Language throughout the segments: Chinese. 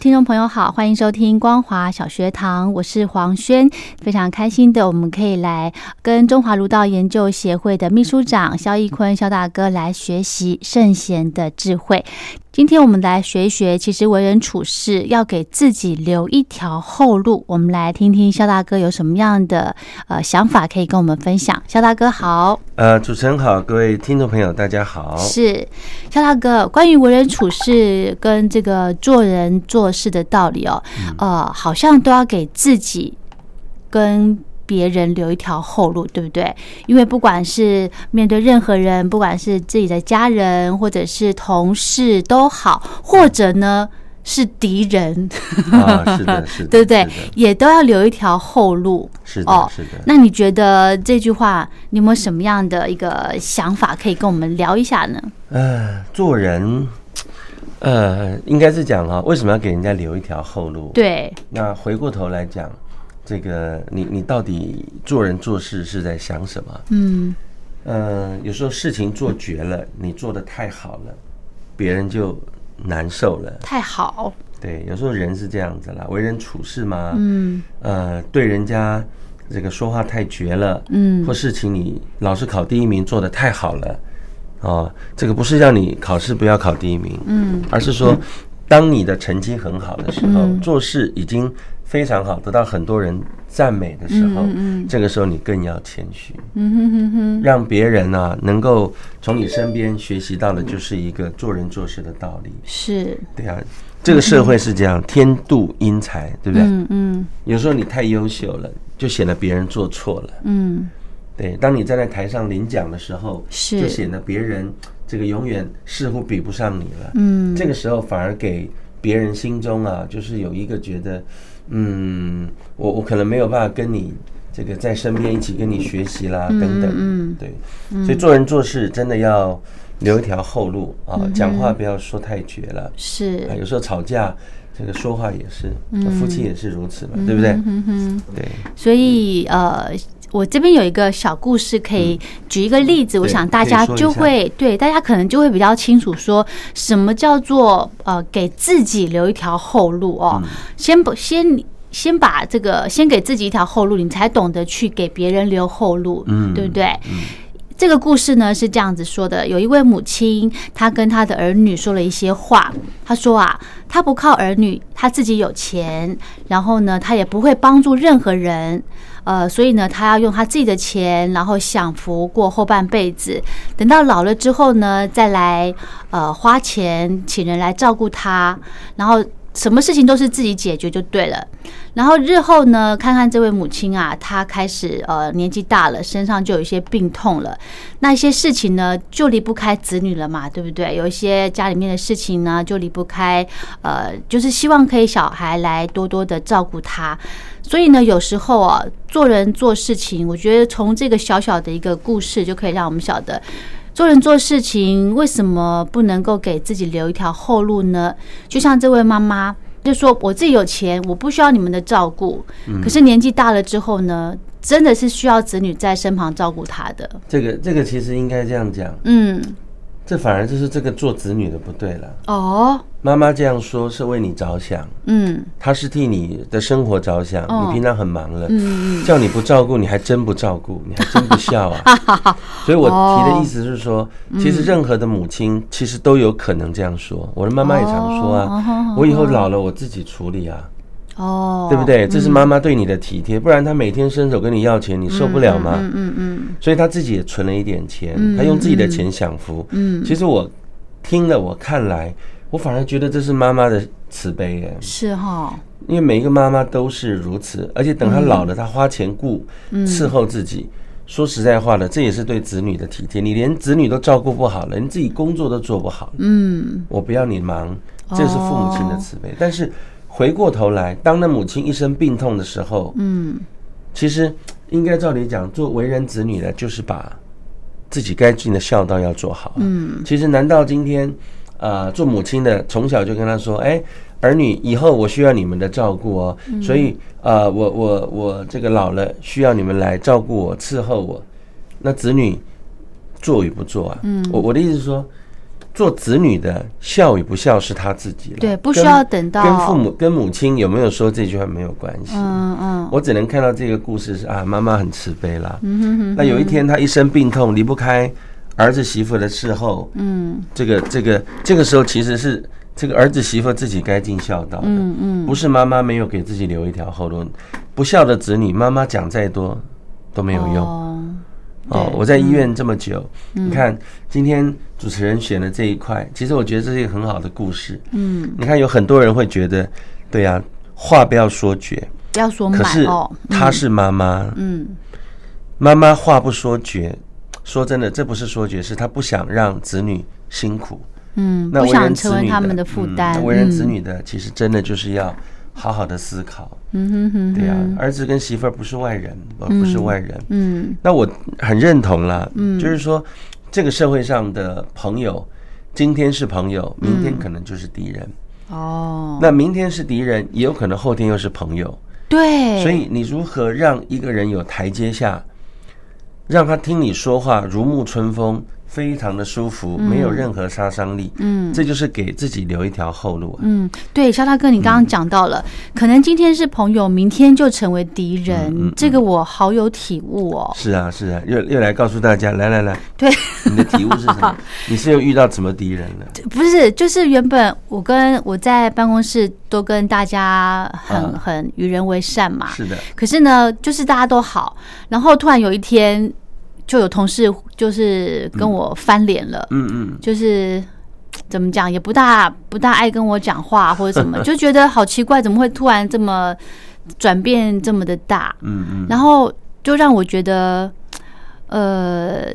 听众朋友好，欢迎收听光华小学堂，我是黄轩，非常开心的，我们可以来跟中华儒道研究协会的秘书长肖义坤肖大哥来学习圣贤的智慧。今天我们来学一学，其实为人处事要给自己留一条后路。我们来听听肖大哥有什么样的呃想法可以跟我们分享。肖大哥好，呃，主持人好，各位听众朋友大家好。是肖大哥，关于为人处事跟这个做人做事的道理哦，呃，好像都要给自己跟。别人留一条后路，对不对？因为不管是面对任何人，不管是自己的家人，或者是同事都好，或者呢是敌人，啊，是的，是的，对不对？也都要留一条后路。是的，是的。那你觉得这句话，你有没有什么样的一个想法，可以跟我们聊一下呢？呃，做人，呃，应该是讲啊，为什么要给人家留一条后路？对。那回过头来讲。这个你你到底做人做事是在想什么？嗯，呃，有时候事情做绝了，你做的太好了，别人就难受了。太好。对，有时候人是这样子啦，为人处事嘛，嗯，呃，对人家这个说话太绝了，嗯，或事情你老是考第一名做的太好了，哦，这个不是让你考试不要考第一名，嗯，而是说，当你的成绩很好的时候，做事已经。非常好，得到很多人赞美的时候，这个时候你更要谦虚，让别人呢能够从你身边学习到的，就是一个做人做事的道理。是，对啊，这个社会是这样，天妒英才，对不对？嗯嗯。有时候你太优秀了，就显得别人做错了。嗯，对。当你站在台上领奖的时候，是就显得别人这个永远似乎比不上你了。嗯，这个时候反而给别人心中啊，就是有一个觉得。嗯，我我可能没有办法跟你这个在身边一起跟你学习啦，等等，嗯，对，所以做人做事真的要留一条后路啊，讲话不要说太绝了，是，有时候吵架这个说话也是，夫妻也是如此嘛，对不对？嗯哼，对，所以呃。我这边有一个小故事，可以举一个例子，我想大家就会对大家可能就会比较清楚，说什么叫做呃给自己留一条后路哦。先不先先把这个先给自己一条后路，你才懂得去给别人留后路，嗯，对不对？这个故事呢是这样子说的：有一位母亲，她跟她的儿女说了一些话。她说啊，她不靠儿女，她自己有钱，然后呢，她也不会帮助任何人。呃，所以呢，他要用他自己的钱，然后享福过后半辈子。等到老了之后呢，再来呃花钱请人来照顾他，然后什么事情都是自己解决就对了。然后日后呢，看看这位母亲啊，她开始呃年纪大了，身上就有一些病痛了。那一些事情呢，就离不开子女了嘛，对不对？有一些家里面的事情呢，就离不开呃，就是希望可以小孩来多多的照顾他。所以呢，有时候啊，做人做事情，我觉得从这个小小的一个故事就可以让我们晓得，做人做事情为什么不能够给自己留一条后路呢？就像这位妈妈就说：“我自己有钱，我不需要你们的照顾。可是年纪大了之后呢，真的是需要子女在身旁照顾他的。”这个这个其实应该这样讲，嗯。这反而就是这个做子女的不对了哦。妈妈这样说是为你着想，嗯，她是替你的生活着想。你平常很忙了，嗯叫你不照顾，你还真不照顾，你还真不孝啊。所以我提的意思是说，其实任何的母亲其实都有可能这样说。我的妈妈也常说啊，我以后老了我自己处理啊。哦，对不对？这是妈妈对你的体贴，不然她每天伸手跟你要钱，你受不了吗？嗯嗯嗯。所以她自己也存了一点钱，她用自己的钱享福。嗯，其实我听了，我看来，我反而觉得这是妈妈的慈悲耶。是哈，因为每一个妈妈都是如此，而且等她老了，她花钱雇伺候自己。说实在话的，这也是对子女的体贴。你连子女都照顾不好了，你自己工作都做不好。嗯，我不要你忙，这是父母亲的慈悲。但是回过头来，当那母亲一生病痛的时候，嗯，其实应该照理讲，做为人子女的，就是把自己该尽的孝道要做好。嗯，其实难道今天，呃，做母亲的从小就跟他说，哎？儿女以后我需要你们的照顾哦，所以呃，我我我这个老了需要你们来照顾我伺候我。那子女做与不做啊？嗯，我我的意思是说，做子女的孝与不孝是他自己了，对，不需要等到跟父母跟母亲有没有说这句话没有关系。嗯嗯，我只能看到这个故事是啊，妈妈很慈悲啦。嗯哼哼。那有一天他一生病痛离不开儿子媳妇的伺候，嗯，这个这个这个时候其实是。这个儿子媳妇自己该尽孝道的，嗯嗯，不是妈妈没有给自己留一条后路。不孝的子女，妈妈讲再多都没有用。哦，我在医院这么久，你看今天主持人选的这一块，其实我觉得这是一个很好的故事。嗯，你看有很多人会觉得，对呀，话不要说绝，不要说满。可是她是妈妈，嗯，妈妈话不说绝，说真的，这不是说绝，是她不想让子女辛苦。嗯，不想成为他们的负担。为人子女的，其实真的就是要好好的思考。嗯哼哼，对呀，儿子跟媳妇儿不是外人，不是外人。嗯，那我很认同了。嗯，就是说，这个社会上的朋友，今天是朋友，明天可能就是敌人。哦，那明天是敌人，也有可能后天又是朋友。对，所以你如何让一个人有台阶下，让他听你说话如沐春风？非常的舒服，没有任何杀伤力。嗯，这就是给自己留一条后路。嗯，对，肖大哥，你刚刚讲到了，可能今天是朋友，明天就成为敌人。这个我好有体悟哦。是啊，是啊，又又来告诉大家，来来来，对，你的体悟是什么？你是又遇到什么敌人了？不是，就是原本我跟我在办公室都跟大家很很与人为善嘛。是的。可是呢，就是大家都好，然后突然有一天。就有同事就是跟我翻脸了，嗯嗯，就是怎么讲也不大不大爱跟我讲话或者什么，就觉得好奇怪，怎么会突然这么转变这么的大，嗯嗯，然后就让我觉得，呃，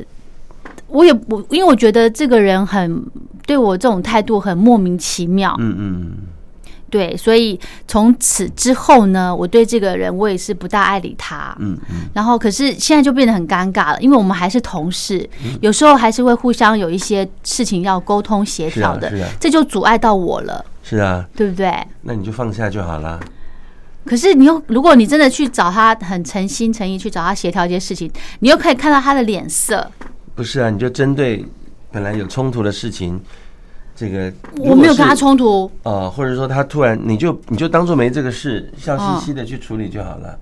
我也我因为我觉得这个人很对我这种态度很莫名其妙，嗯嗯。对，所以从此之后呢，我对这个人我也是不大爱理他。嗯嗯。然后，可是现在就变得很尴尬了，因为我们还是同事，有时候还是会互相有一些事情要沟通协调的。是啊。这就阻碍到我了。是啊。对不对？那你就放下就好了。可是你又，如果你真的去找他，很诚心诚意去找他协调一些事情，你又可以看到他的脸色。不是啊，你就针对本来有冲突的事情。这个我没有跟他冲突啊，或者说他突然你就你就当做没这个事，笑嘻嘻的去处理就好了。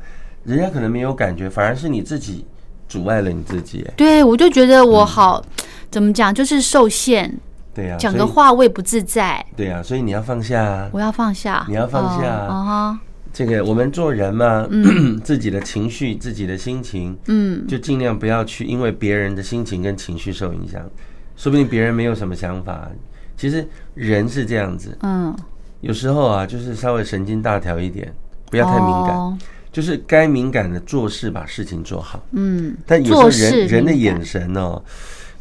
人家可能没有感觉，反而是你自己阻碍了你自己。对，我就觉得我好怎么讲，就是受限。对呀，讲个话我也不自在。对呀，所以你要放下。我要放下。你要放下啊！这个我们做人嘛，自己的情绪、自己的心情，嗯，就尽量不要去因为别人的心情跟情绪受影响。说不定别人没有什么想法。其实人是这样子，嗯，有时候啊，就是稍微神经大条一点，不要太敏感，就是该敏感的做事，把事情做好，嗯。但有时候人人的眼神哦，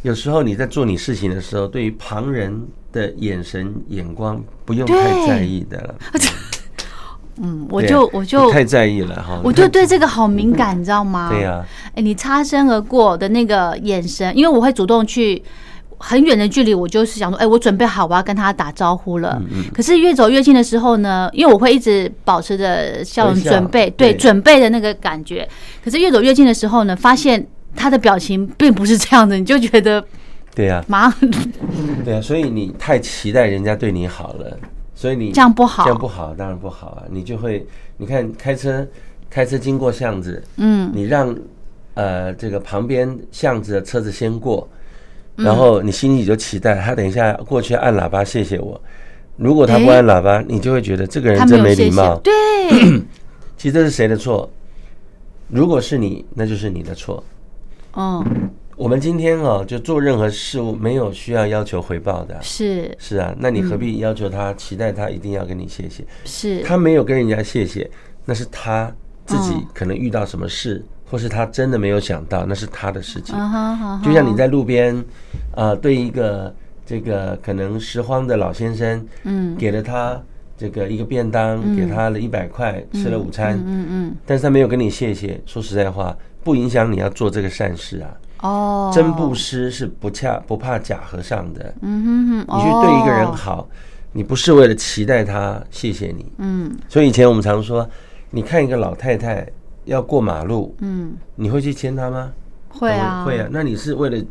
有时候你在做你事情的时候，对于旁人的眼神眼光，不用太在意的了。嗯，我就我就太在意了哈，我就对这个好敏感，你知道吗？对呀，哎，你擦身而过的那个眼神，因为我会主动去。很远的距离，我就是想说，哎，我准备好，我要跟他打招呼了。可是越走越近的时候呢，因为我会一直保持着笑容，准备对准备的那个感觉。可是越走越近的时候呢，发现他的表情并不是这样的，你就觉得，对呀，上 对啊，所以你太期待人家对你好了，所以你这样不好，这样不好，当然不好啊。你就会，你看开车开车经过巷子，嗯，你让呃这个旁边巷子的车子先过。然后你心里就期待他等一下过去按喇叭谢谢我，如果他不按喇叭，你就会觉得这个人真没礼貌。对，其实这是谁的错？如果是你，那就是你的错。哦，我们今天哦，就做任何事物没有需要要求回报的。是是啊，那你何必要求他、期待他一定要跟你谢谢？是他没有跟人家谢谢，那是他自己可能遇到什么事，或是他真的没有想到，那是他的事情。就像你在路边，啊，对一个这个可能拾荒的老先生，嗯，给了他这个一个便当，给他了一百块，吃了午餐，嗯嗯，但是他没有跟你谢谢。说实在话。不影响你要做这个善事啊！哦，真布施是不恰不怕假和尚的。嗯哼哼，你去对一个人好，你不是为了期待他谢谢你。嗯，所以以前我们常说，你看一个老太太要过马路，嗯，你会去牵他吗？会啊，会啊。那你是为了，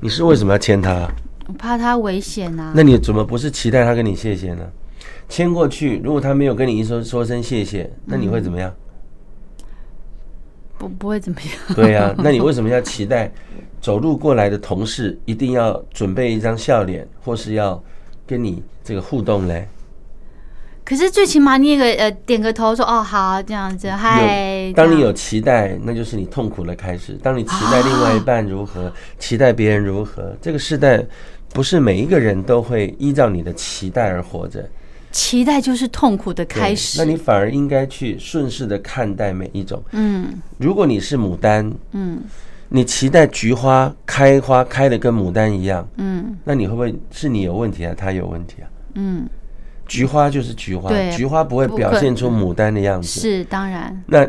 你是为什么要牵他？我怕他危险啊。那你怎么不是期待他跟你谢谢呢？牵过去，如果他没有跟你一说说声谢谢，那你会怎么样？不不会怎么样。对呀，那你为什么要期待走路过来的同事一定要准备一张笑脸，或是要跟你这个互动嘞？可是最起码你也个呃点个头说哦好这样子嗨。当你有期待，那就是你痛苦的开始。当你期待另外一半如何，期待别人如何，这个时代不是每一个人都会依照你的期待而活着。期待就是痛苦的开始。那你反而应该去顺势的看待每一种。嗯，如果你是牡丹，嗯，你期待菊花开花开的跟牡丹一样，嗯，那你会不会是你有问题啊？他有问题啊？嗯，菊花就是菊花，菊花不会表现出牡丹的样子。是当然。那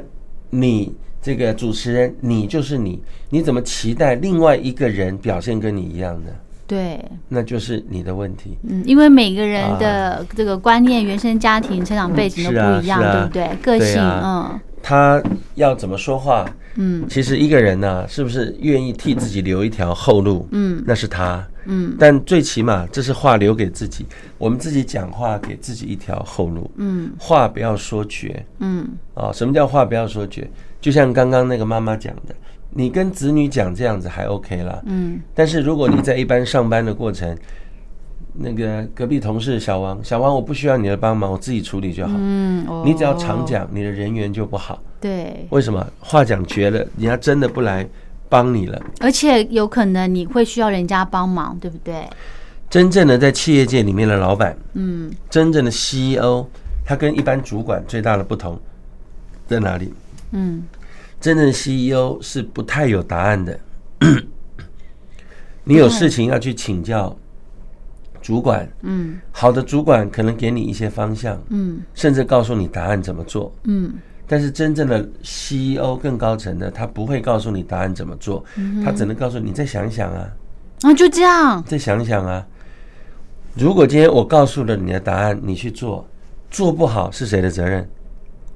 你这个主持人，你就是你，你怎么期待另外一个人表现跟你一样呢？对，那就是你的问题。嗯，因为每个人的这个观念、原生家庭、成长背景都不一样，对不对？个性，嗯，他要怎么说话？嗯，其实一个人呢，是不是愿意替自己留一条后路？嗯，那是他。嗯，但最起码这是话留给自己，我们自己讲话给自己一条后路。嗯，话不要说绝。嗯，啊，什么叫话不要说绝？就像刚刚那个妈妈讲的。你跟子女讲这样子还 OK 啦，嗯，但是如果你在一般上班的过程，那个隔壁同事小王，小王我不需要你的帮忙，我自己处理就好，嗯，你只要常讲，你的人缘就不好，对，为什么？话讲绝了，人家真的不来帮你了，而且有可能你会需要人家帮忙，对不对？真正的在企业界里面的老板，嗯，真正的 CEO，他跟一般主管最大的不同在哪里？嗯。真正的 CEO 是不太有答案的。你有事情要去请教主管，嗯，好的主管可能给你一些方向，嗯，甚至告诉你答案怎么做，嗯。但是真正的 CEO 更高层的，他不会告诉你答案怎么做，他只能告诉你再想想啊，啊，就这样，再想想啊。如果今天我告诉了你的答案，你去做，做不好是谁的责任？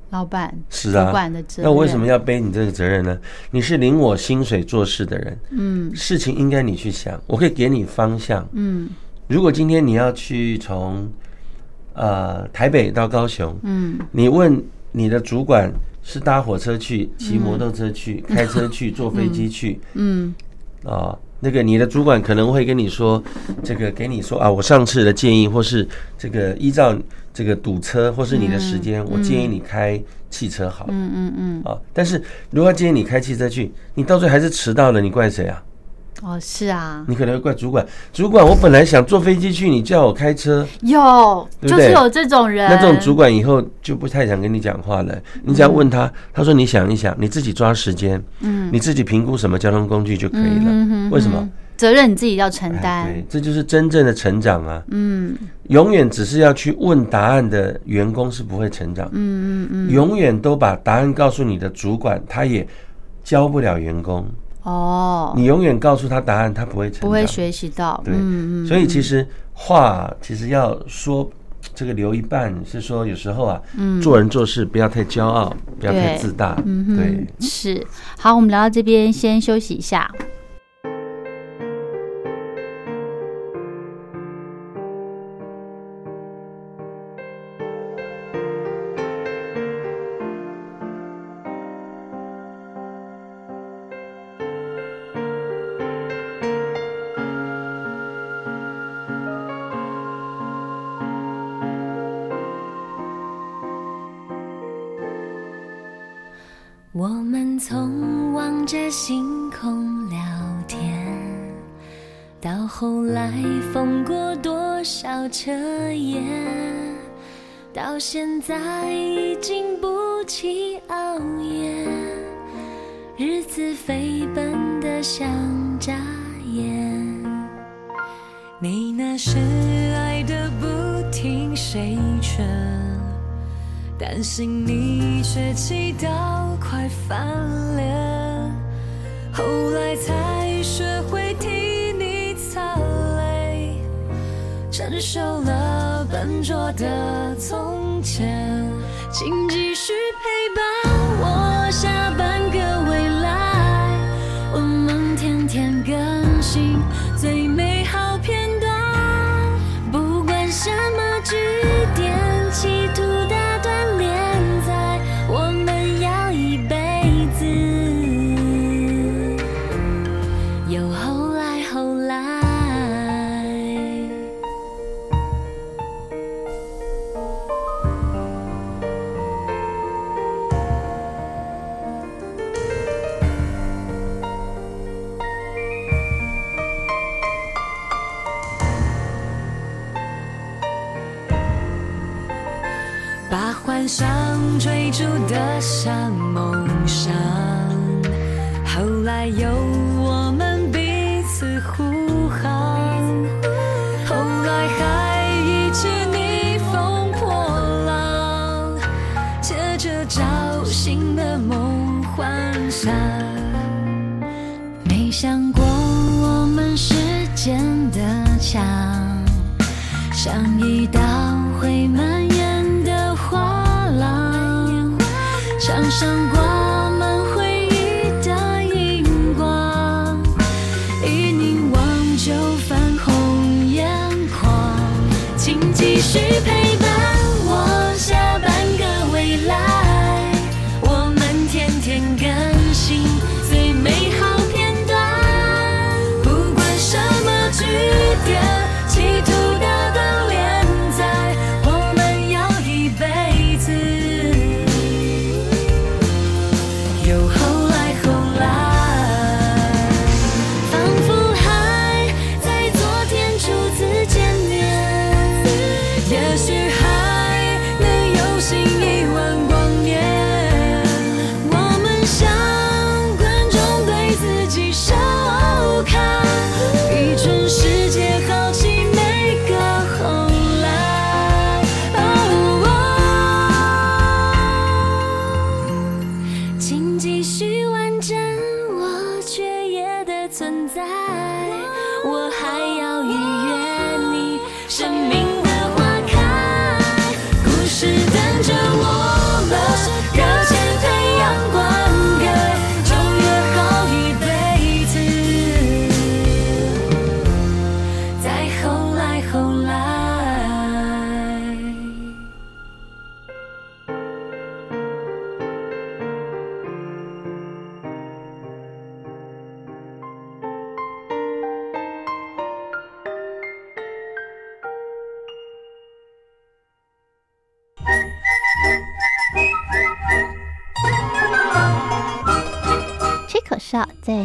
老板是啊，主管的责任。那为什么要背你这个责任呢？你是领我薪水做事的人，嗯，事情应该你去想，我可以给你方向，嗯。如果今天你要去从呃台北到高雄，嗯，你问你的主管是搭火车去、骑摩托车去、开车去、坐飞机去，嗯，啊，那个你的主管可能会跟你说，这个给你说啊，我上次的建议或是这个依照。这个堵车或是你的时间，我建议你开汽车好。嗯嗯嗯。啊，但是如果建议你开汽车去，你到最后还是迟到了，你怪谁啊？哦，是啊。你可能会怪主管。主管，我本来想坐飞机去，你叫我开车。有，就是有这种人。那这种主管以后就不太想跟你讲话了。你只要问他，他说你想一想，你自己抓时间，嗯，你自己评估什么交通工具就可以了。为什么？责任你自己要承担，对，这就是真正的成长啊！嗯，永远只是要去问答案的员工是不会成长，嗯嗯嗯，永远都把答案告诉你的主管，他也教不了员工哦。你永远告诉他答案，他不会不会学习到，对，所以其实话其实要说这个留一半，是说有时候啊，做人做事不要太骄傲，不要太自大，对，是。好，我们聊到这边，先休息一下。过多少彻夜，到现在已经不起熬夜，日子飞奔的像眨眼。你那是爱的不听谁劝？担心你，却气到快翻脸。后来才承受了笨拙的从前，请继续陪伴我下半个未来。我们天天更新最美好片段，不管什么句点，企图。打断连载，我们要一辈子有后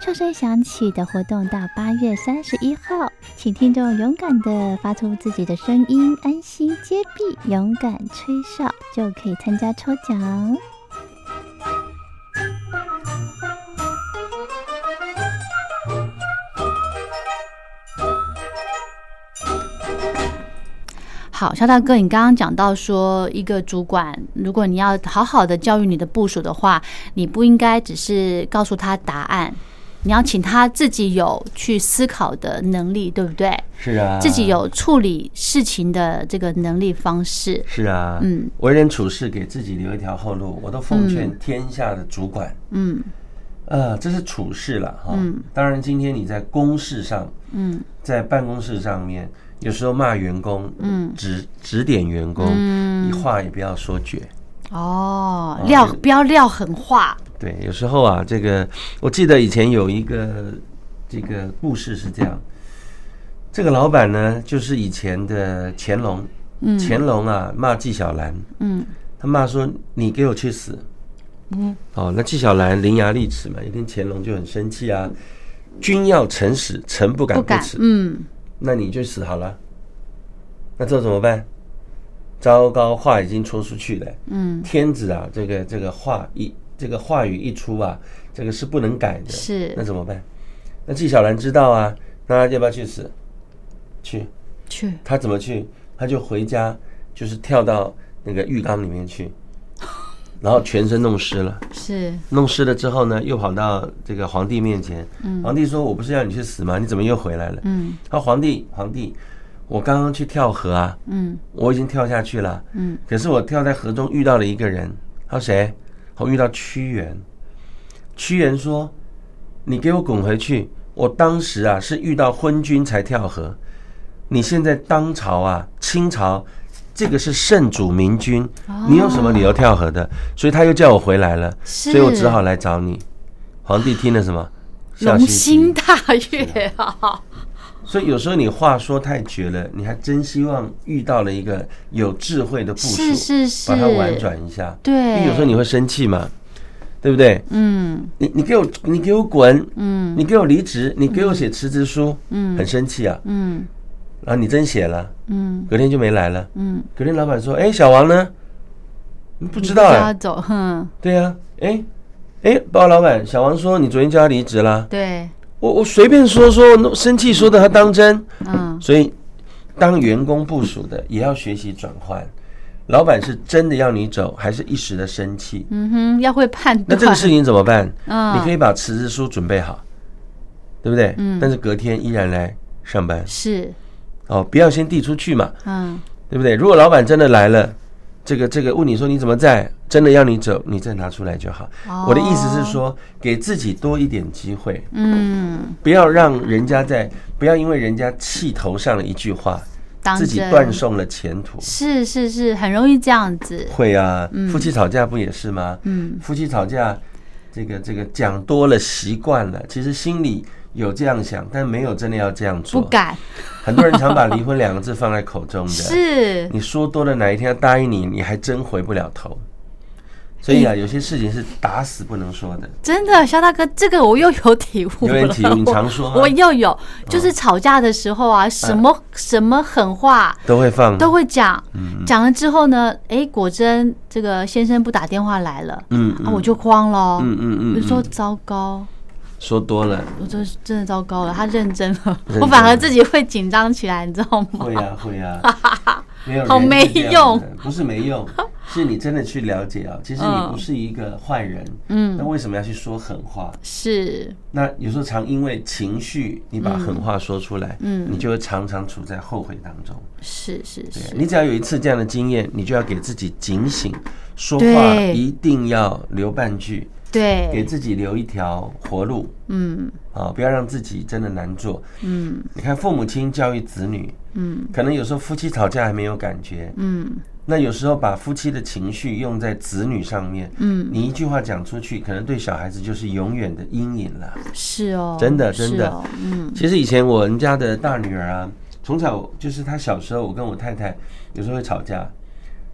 哨声响起的活动到八月三十一号，请听众勇敢的发出自己的声音，安心接币，勇敢吹哨，就可以参加抽奖。好，肖大哥，你刚刚讲到说，一个主管，如果你要好好的教育你的部属的话，你不应该只是告诉他答案，你要请他自己有去思考的能力，对不对？是啊，自己有处理事情的这个能力方式。是啊，嗯，为人处事给自己留一条后路，我都奉劝天下的主管，嗯，呃，这是处事了哈。当然，今天你在公事上，嗯，在办公室上面。有时候骂员工，嗯，指指点员工，嗯，话也不要说绝，哦，撂不要撂狠话。对，有时候啊，这个我记得以前有一个这个故事是这样，这个老板呢，就是以前的乾隆，嗯，乾隆啊骂纪晓岚，嗯，他骂说你给我去死，嗯，哦，那纪晓岚伶牙俐齿嘛，一听乾隆就很生气啊，君要臣死，臣不敢不辞，嗯。那你就死好了，那这怎么办？糟糕，话已经说出去了。嗯，天子啊，这个这个话一这个话语一出啊，这个是不能改的。是，那怎么办？那纪晓岚知道啊，那要不要去死？去，去。他怎么去？他就回家，就是跳到那个浴缸里面去。然后全身弄湿了，是弄湿了之后呢，又跑到这个皇帝面前。嗯，皇帝说：“我不是要你去死吗？你怎么又回来了？”嗯，他皇帝，皇帝，我刚刚去跳河啊，嗯，我已经跳下去了，嗯，可是我跳在河中遇到了一个人，他说谁？我遇到屈原。屈原说：“你给我滚回去！我当时啊是遇到昏君才跳河，你现在当朝啊，清朝。”这个是圣主明君，你有什么理由跳河的？所以他又叫我回来了，所以我只好来找你。皇帝听了什么？龙心大悦啊！所以有时候你话说太绝了，你还真希望遇到了一个有智慧的部署，是是是，把它婉转一下。对，因为有时候你会生气嘛，对不对？嗯，你你给我你给我滚，嗯，你给我离职，你给我写辞职书，嗯，很生气啊，嗯。然后，你真写了，嗯，隔天就没来了，嗯，隔天老板说，哎，小王呢？不知道啊，走，哼，对呀，哎，哎，报告老板，小王说你昨天叫他离职了，对，我我随便说说，生气说的他当真，嗯，所以当员工部署的也要学习转换，老板是真的要你走，还是一时的生气？嗯哼，要会判断。那这个事情怎么办？嗯，你可以把辞职书准备好，对不对？嗯，但是隔天依然来上班，是。哦，不要先递出去嘛，嗯，对不对？如果老板真的来了，这个这个问你说你怎么在，真的要你走，你再拿出来就好。我的意思是说，给自己多一点机会，嗯，不要让人家在，不要因为人家气头上的一句话，自己断送了前途。是是是，很容易这样子。会啊，夫妻吵架不也是吗？嗯，夫妻吵架，这个这个讲多了习惯了，其实心里。有这样想，但没有真的要这样做。不敢。很多人常把离婚两个字放在口中的。是。你说多了，哪一天要答应你，你还真回不了头。所以啊，有些事情是打死不能说的。真的，肖大哥，这个我又有体悟了。有体悟，你常说。我又有，就是吵架的时候啊，什么什么狠话都会放，都会讲。讲了之后呢，哎，果真这个先生不打电话来了，嗯，啊，我就慌了。嗯嗯嗯，就说糟糕。说多了，我这真的糟糕了。他认真了，我反而自己会紧张起来，你知道吗？会呀，会呀，好没用，不是没用，是你真的去了解啊。其实你不是一个坏人，嗯，那为什么要去说狠话？是，那有时候常因为情绪，你把狠话说出来，嗯，你就会常常处在后悔当中。是是是，你只要有一次这样的经验，你就要给自己警醒，说话一定要留半句。对，给自己留一条活路，嗯，啊，不要让自己真的难做，嗯。你看父母亲教育子女，嗯，可能有时候夫妻吵架还没有感觉，嗯。那有时候把夫妻的情绪用在子女上面，嗯，你一句话讲出去，可能对小孩子就是永远的阴影了。是哦，真的真的，嗯。其实以前我们家的大女儿啊，从小就是她小时候，我跟我太太有时候会吵架，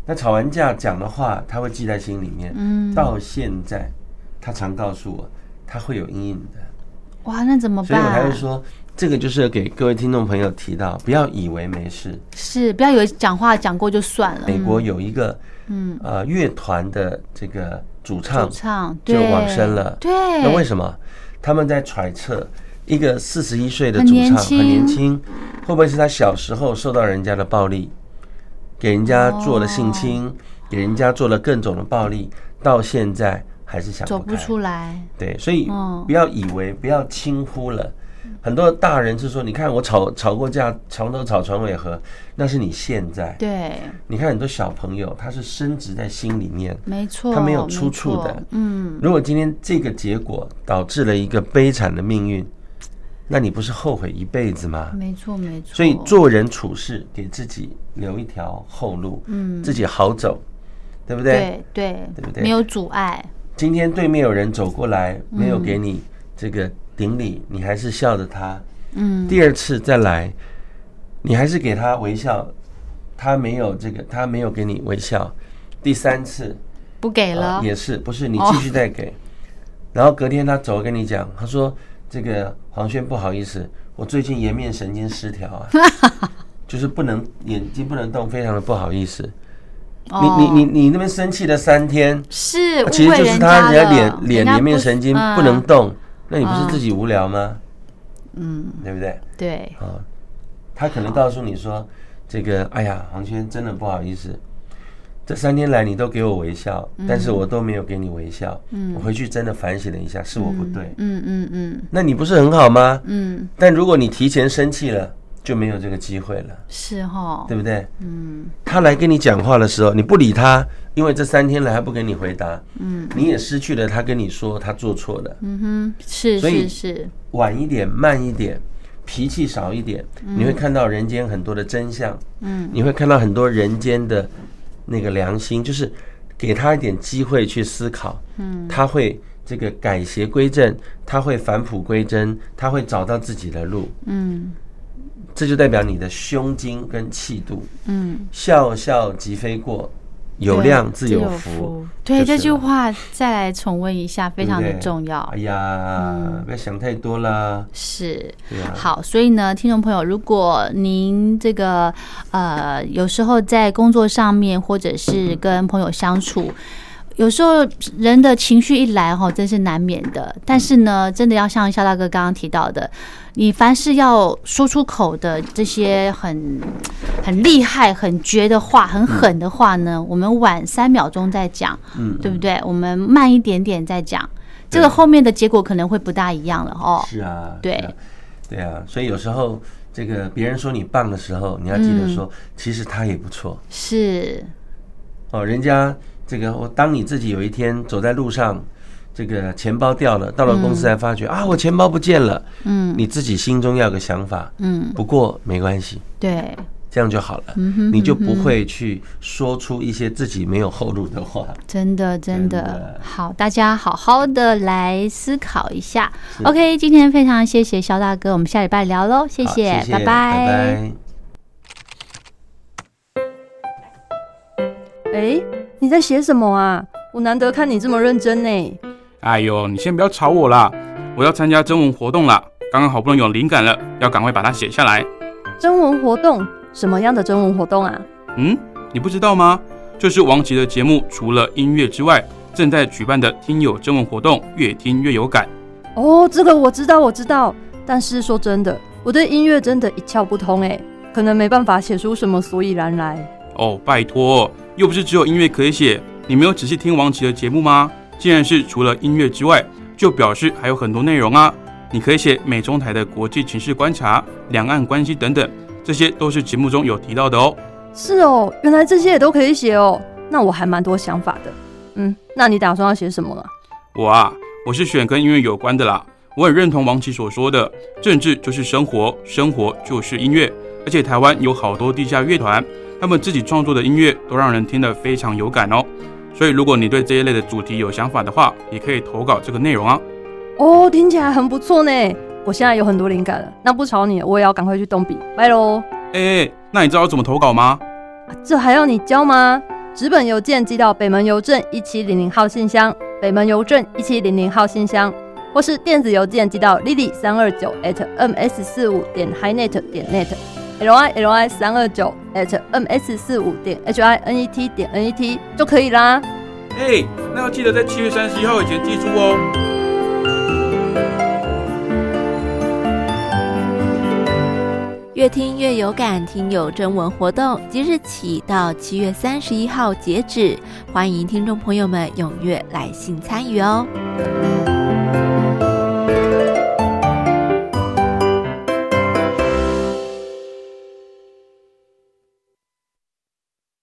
那吵完架讲的话，她会记在心里面，嗯，到现在。她常告诉我，她会有阴影的。哇，那怎么办？所以我还会说，这个就是给各位听众朋友提到，不要以为没事，是不要以为讲话讲过就算了。美国有一个嗯呃乐团的这个主唱，主唱就往生了。对，那为什么？他们在揣测，一个四十一岁的主唱很年轻，会不会是他小时候受到人家的暴力？给人家做了性侵，给人家做了各种的暴力，到现在还是想走不出来。对，所以不要以为不要轻忽了。很多大人是说，你看我吵吵过架，床头吵床尾和，那是你现在。对，你看很多小朋友，他是深植在心里面，没错，他没有出处的。嗯，如果今天这个结果导致了一个悲惨的命运，那你不是后悔一辈子吗？没错，没错。所以做人处事，给自己留一条后路，嗯，自己好走，对不对？对对，对不对？没有阻碍。今天对面有人走过来，没有给你这个。顶礼，你还是笑着他。嗯，第二次再来，你还是给他微笑，他没有这个，他没有给你微笑。第三次不给了，也是不是？你继续再给，然后隔天他走跟你讲，他说：“这个黄轩不好意思，我最近颜面神经失调啊，就是不能眼睛不能动，非常的不好意思。”你你你你那边生气了三天，是其实就是他人家脸脸颜面神经不能动。那你不是自己无聊吗？嗯，对不对？对。啊，他可能告诉你说：“这个，哎呀，黄轩真的不好意思，这三天来你都给我微笑，但是我都没有给你微笑。嗯，我回去真的反省了一下，是我不对。嗯嗯嗯。那你不是很好吗？嗯。但如果你提前生气了，就没有这个机会了。是哈，对不对？嗯。他来跟你讲话的时候，你不理他。因为这三天来还不给你回答，嗯，你也失去了他跟你说他做错的，嗯哼，是是是，晚一点，慢一点，脾气少一点，你会看到人间很多的真相，嗯，你会看到很多人间的那个良心，就是给他一点机会去思考，嗯，他会这个改邪归正，他会返璞归真，他会找到自己的路，嗯，这就代表你的胸襟跟气度，嗯，笑笑即飞过。有量自有福，对这句话再来重温一下，非常的重要。哎呀，不要想太多啦。是，好，所以呢，听众朋友，如果您这个呃，有时候在工作上面，或者是跟朋友相处。有时候人的情绪一来哈，真是难免的。但是呢，真的要像肖大哥刚刚提到的，你凡是要说出口的这些很很厉害、很绝的话、很狠的话呢，我们晚三秒钟再讲，嗯，对不对？我们慢一点点再讲，这个后面的结果可能会不大一样了哦。是啊，对，对啊。所以有时候这个别人说你棒的时候，你要记得说，其实他也不错。是哦，人家。这个我当你自己有一天走在路上，这个钱包掉了，到了公司才发觉啊，我钱包不见了。嗯，你自己心中要有个想法。嗯，不过没关系。对，这样就好了。嗯哼，你就不会去说出一些自己没有后路的话。真的，真的好，大家好好的来思考一下。OK，今天非常谢谢肖大哥，我们下礼拜聊喽。谢谢，拜拜。哎。你在写什么啊？我难得看你这么认真呢。哎呦，你先不要吵我啦！我要参加征文活动啦，刚刚好不容易有灵感了，要赶快把它写下来。征文活动？什么样的征文活动啊？嗯，你不知道吗？就是王琦的节目，除了音乐之外，正在举办的听友征文活动，越听越有感。哦，这个我知道，我知道。但是说真的，我对音乐真的一窍不通哎，可能没办法写出什么所以然来。哦，拜托。又不是只有音乐可以写，你没有仔细听王琦的节目吗？既然是除了音乐之外，就表示还有很多内容啊！你可以写美中台的国际情势观察、两岸关系等等，这些都是节目中有提到的哦。是哦，原来这些也都可以写哦。那我还蛮多想法的。嗯，那你打算要写什么啊？我啊，我是选跟音乐有关的啦。我很认同王琦所说的，政治就是生活，生活就是音乐，而且台湾有好多地下乐团。他们自己创作的音乐都让人听得非常有感哦，所以如果你对这一类的主题有想法的话，也可以投稿这个内容啊。哦，听起来很不错呢，我现在有很多灵感了。那不吵你，我也要赶快去动笔，拜喽。哎，那你知道怎么投稿吗？这还要你教吗？纸本邮件寄到北门邮政一七零零号信箱，北门邮政一七零零号信箱，或是电子邮件寄到 lily 三二九 at ms 四五点 highnet 点 net。L i l i 三二九 at m s 四五点 h i n e t 点 n e t 就可以啦。哎，那要记得在七月三十一号以前寄出哦。越听越有感，听友征文活动即日起到七月三十一号截止，欢迎听众朋友们踊跃来信参与哦。